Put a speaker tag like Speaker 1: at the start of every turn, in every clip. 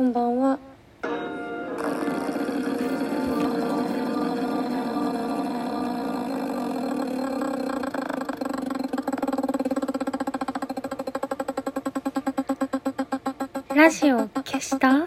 Speaker 1: こんばんは。ラジオ消した？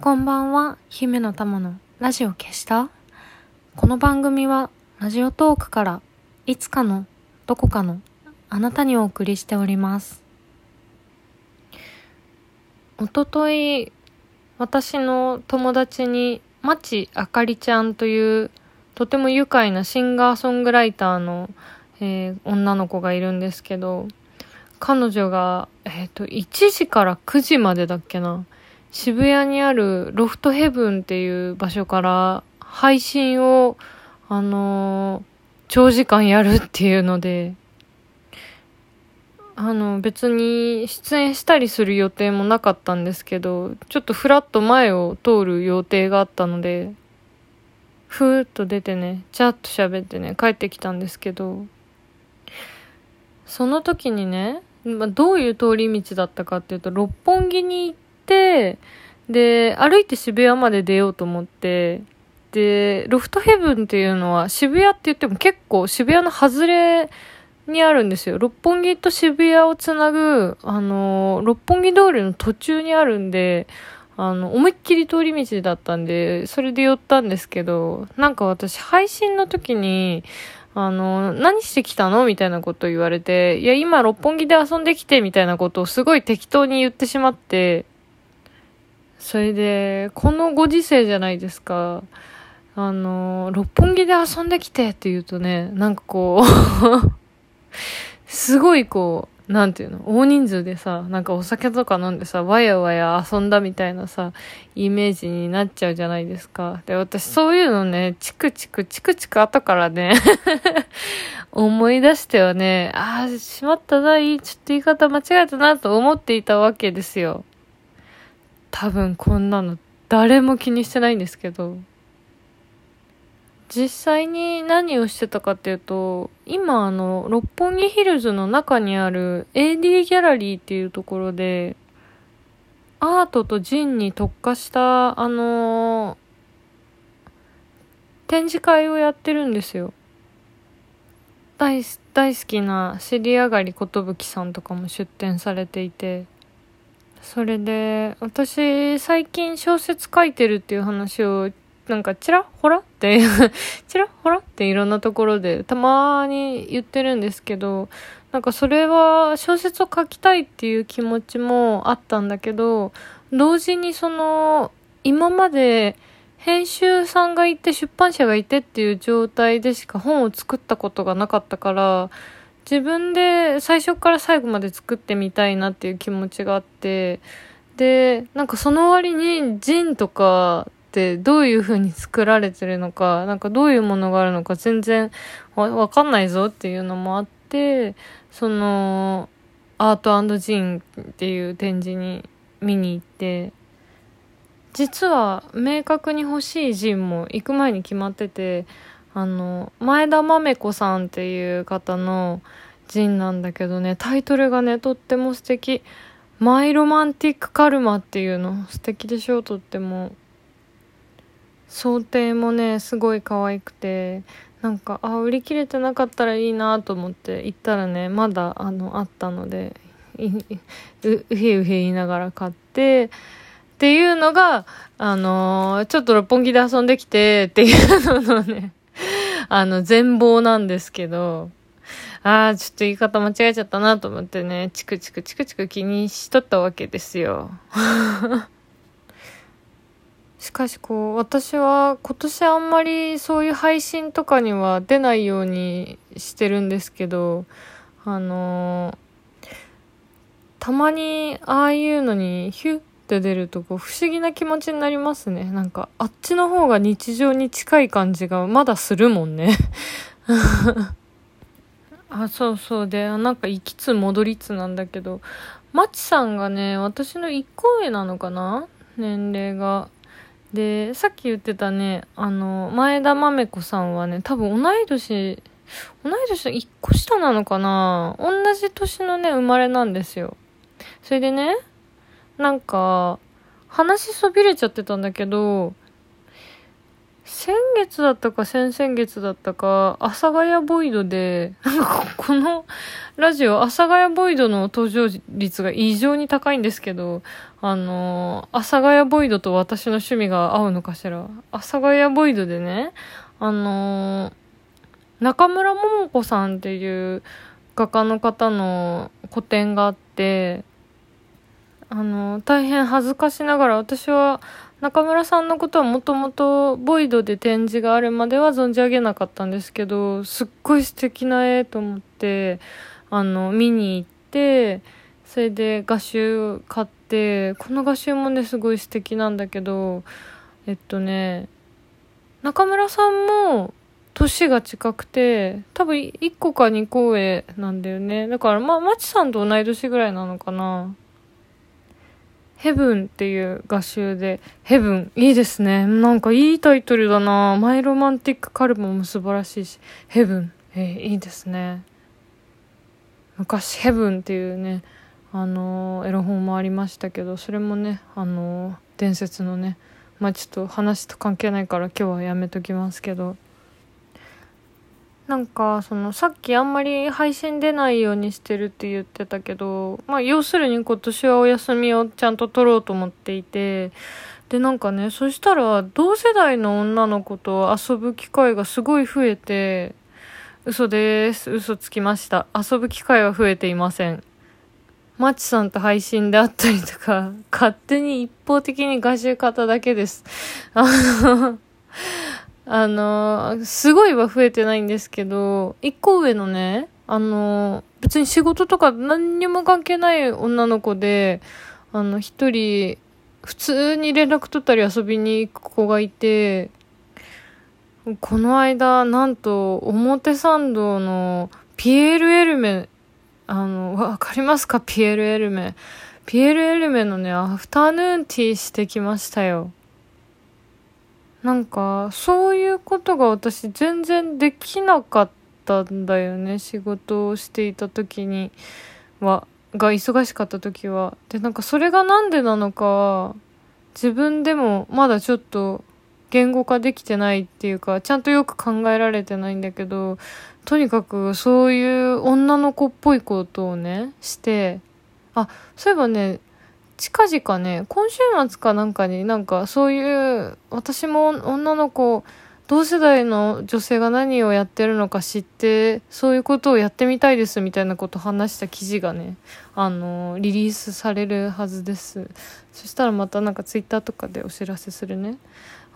Speaker 1: こんばんは姫の玉のラジオ消した？この番組はラジオトークからいつかのどこかのあなたにお送りしておりますおととい私の友達にまちあかりちゃんというとても愉快なシンガーソングライターの、えー女の子がいるんですけど彼女が、えっ、と、1時から9時までだっけな。渋谷にあるロフトヘブンっていう場所から配信を、あのー長時間やるっていうので、あの、別に出演したりする予定もなかったんですけど、ちょっとふらっと前を通る予定があったので、ふーっと出てね、チャッと喋ってね、帰ってきたんですけど、その時にね、まあ、どういう通り道だったかっていうと、六本木に行って、で、歩いて渋谷まで出ようと思って、で、ロフトヘブンっていうのは渋谷って言っても結構渋谷の外れにあるんですよ。六本木と渋谷をつなぐ、あの、六本木通りの途中にあるんで、あの、思いっきり通り道だったんで、それで寄ったんですけど、なんか私配信の時に、あの、何してきたのみたいなこと言われて、いや、今六本木で遊んできて、みたいなことをすごい適当に言ってしまって、それで、このご時世じゃないですか。あの、六本木で遊んできてって言うとね、なんかこう、すごいこう、なんていうの、大人数でさ、なんかお酒とか飲んでさ、わやわや遊んだみたいなさ、イメージになっちゃうじゃないですか。で、私そういうのね、チクチク、チクチク後からね、思い出してはね、ああ、しまったな、い、ちょっと言い方間違えたなと思っていたわけですよ。多分こんなの誰も気にしてないんですけど。実際に何をしてたかっていうと、今あの、六本木ヒルズの中にある AD ギャラリーっていうところで、アートとジンに特化した、あの展示会をやってるんですよ。大大好きな尻上がり寿さんとかも出展されていて、それで、私、最近小説書いてるっていう話を、なんか、ちらほら？って、ちらほら？っていろんなところで、たまに言ってるんですけど、なんかそれは小説を書きたいっていう気持ちもあったんだけど、同時にその、今まで編集さんがいて出版社がいてっていう状態でしか本を作ったことがなかったから、自分で最初から最後まで作ってみたいなっていう気持ちがあって、で、なんかその割にジンとかってどういう風に作られてるのか、なんかどういうものがあるのか全然わわかんないぞっていうのもあって、その、アートジンっていう展示に見に行って、実は明確に欲しいジンも行く前に決まってて、あの、前田豆子さんっていう方のジンなんだけどね、タイトルがね、とっても素敵。マイロマンティックカルマっていうの素敵でしょ？とっても。想定もね、すごい可愛くて、なんか、あ、売り切れてなかったらいいなと思って行ったらね、まだあの、あったので、ううへうへ言いながら買って、っていうのが、あのーちょっと六本木で遊んできてっていうののね、あの、全貌なんですけど、ああ、ちょっと言い方間違えちゃったなと思ってね、チクチクチクチク気にしとったわけですよ。しかしこう、私は今年あんまりそういう配信とかには出ないようにしてるんですけど、あのー、たまにああいうのにヒュッて出るとこう不思議な気持ちになりますね。なんかあっちの方が日常に近い感じがまだするもんね。あ、そうそうで、なんか行きつ戻りつなんだけど、まちさんがね、私の1個上なのかな？年齢が。で、さっき言ってたね、あの、前田豆子さんはね、多分同い年、同い年の1個下なのかな？同じ年のね、生まれなんですよ。それでね、なんか、話そびれちゃってたんだけど、先月だったか先々月だったか、阿佐ヶ谷ボイドで、このラジオ、阿佐ヶ谷ボイドの登場率が異常に高いんですけど、あの阿佐ヶ谷ボイドと私の趣味が合うのかしら。阿佐ヶ谷ボイドでね、あの中村桃子さんっていう画家の方の個展があって、あの大変恥ずかしながら私は中村さんのことはもともとボイドで展示があるまでは存じ上げなかったんですけど、すっごい素敵な絵と思って、あの、見に行って、それで画集買って、この画集もね、すごい素敵なんだけど、えっとね、中村さんも年が近くて、多分1個か2個上なんだよね。だからま、まちさんと同い年ぐらいなのかな。ヘブンっていう画集で、ヘブン、いいですね。なんかいいタイトルだなマイロマンティックカルボも素晴らしいし、ヘブン、えー、いいですね。昔、ヘブンっていうね、あのー、エロ本もありましたけど、それもね、あのー、伝説のね、まあちょっと話と関係ないから今日はやめときますけど、なんか、その、さっきあんまり配信出ないようにしてるって言ってたけど、まあ、要するに今年はお休みをちゃんと取ろうと思っていて、で、なんかね、そしたら、同世代の女の子と遊ぶ機会がすごい増えて、嘘です。嘘つきました。遊ぶ機会は増えていません。マッチさんと配信であったりとか、勝手に一方的に画集買っただけです。あのあの、すごいは増えてないんですけど、一個上のね、あの、別に仕事とか何にも関係ない女の子で、あの、一人、普通に連絡取ったり遊びに行く子がいて、この間、なんと、表参道のピエール・エルメ、あの、わかりますか？ピエール・エルメ。ピエール・エルメのね、アフタヌーンティーしてきましたよ。なんか、そういうことが私全然できなかったんだよね。仕事をしていた時には、が忙しかった時は。で、なんかそれがなんでなのか、自分でもまだちょっと言語化できてないっていうか、ちゃんとよく考えられてないんだけど、とにかくそういう女の子っぽいことをね、して、あ、そういえばね、近々ね、今週末かなんかになんかそういう、私も女の子、同世代の女性が何をやってるのか知って、そういうことをやってみたいですみたいなことを話した記事がね、あの、リリースされるはずです。そしたらまたなんかツイッターとかでお知らせするね。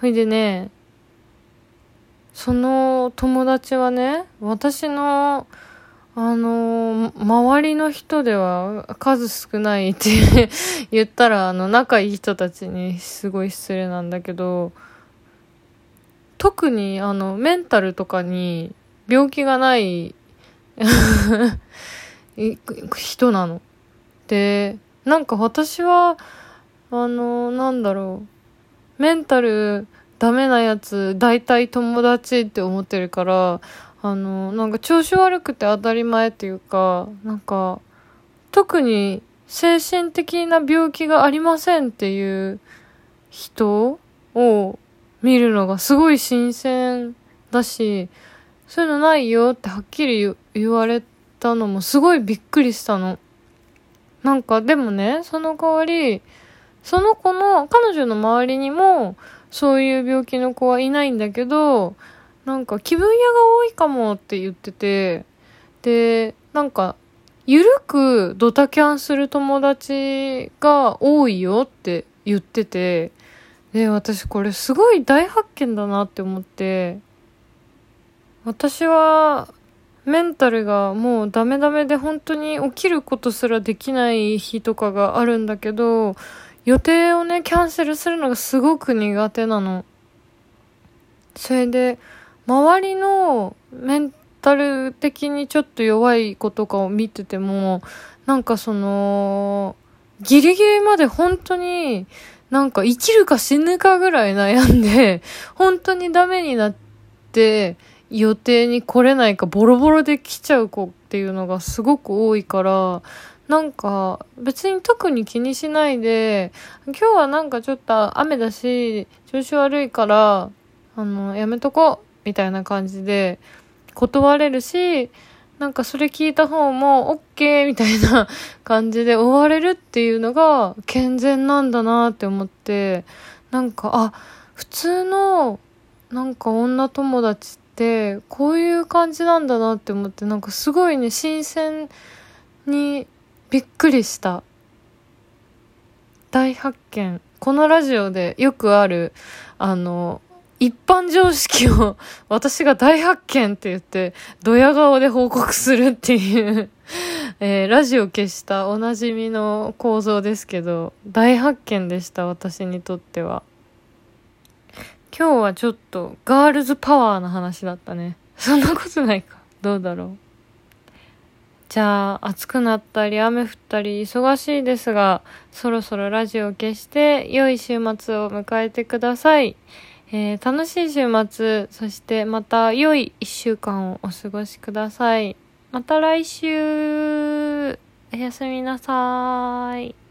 Speaker 1: ほいでね、その友達はね、私のあのー、周りの人では数少ないって言ったら、あの、仲いい人たちにすごい失礼なんだけど、特に、あの、メンタルとかに病気がない 人なの。で、なんか私は、あの、なんだろう、メンタルダメなやつ、大体友達って思ってるから、あの、なんか調子悪くて当たり前っていうか、なんか、特に精神的な病気がありませんっていう人を見るのがすごい新鮮だし、そういうのないよってはっきり言われたのもすごいびっくりしたの。なんかでもね、その代わり、その子の、彼女の周りにも、そういう病気の子はいないんだけど、なんか気分屋が多いかもって言ってて、で、なんか、ゆるくドタキャンする友達が多いよって言ってて、で、私これすごい大発見だなって思って、私はメンタルがもうダメダメで本当に起きることすらできない日とかがあるんだけど、予定をね、キャンセルするのがすごく苦手なの。それで、周りのメンタル的にちょっと弱い子とかを見てても、なんかその、ギリギリまで本当に、なんか生きるか死ぬかぐらい悩んで、本当にダメになって、予定に来れないかボロボロで来ちゃう子っていうのがすごく多いから、なんか別に特に気にしないで、今日はなんかちょっと雨だし、調子悪いから、あの、やめとこう。みたいな感じで断れるし、なんかそれ聞いた方も OK みたいな 感じで終われるっていうのが健全なんだなって思って、なんか、あ、普通のなんか女友達ってこういう感じなんだなって思ってなんかすごいね新鮮にびっくりした。大発見。このラジオでよくあるあの一般常識を 私が大発見って言って、ドヤ顔で報告するっていう えー、ラジオ消したおなじみの構造ですけど、大発見でした、私にとっては。今日はちょっとガールズパワーな話だったね。そんなことないか。どうだろう。じゃあ、暑くなったり雨降ったり忙しいですが、そろそろラジオ消して良い週末を迎えてください。えー、楽しい週末、そしてまた良い一週間をお過ごしください。また来週、おやすみなさい。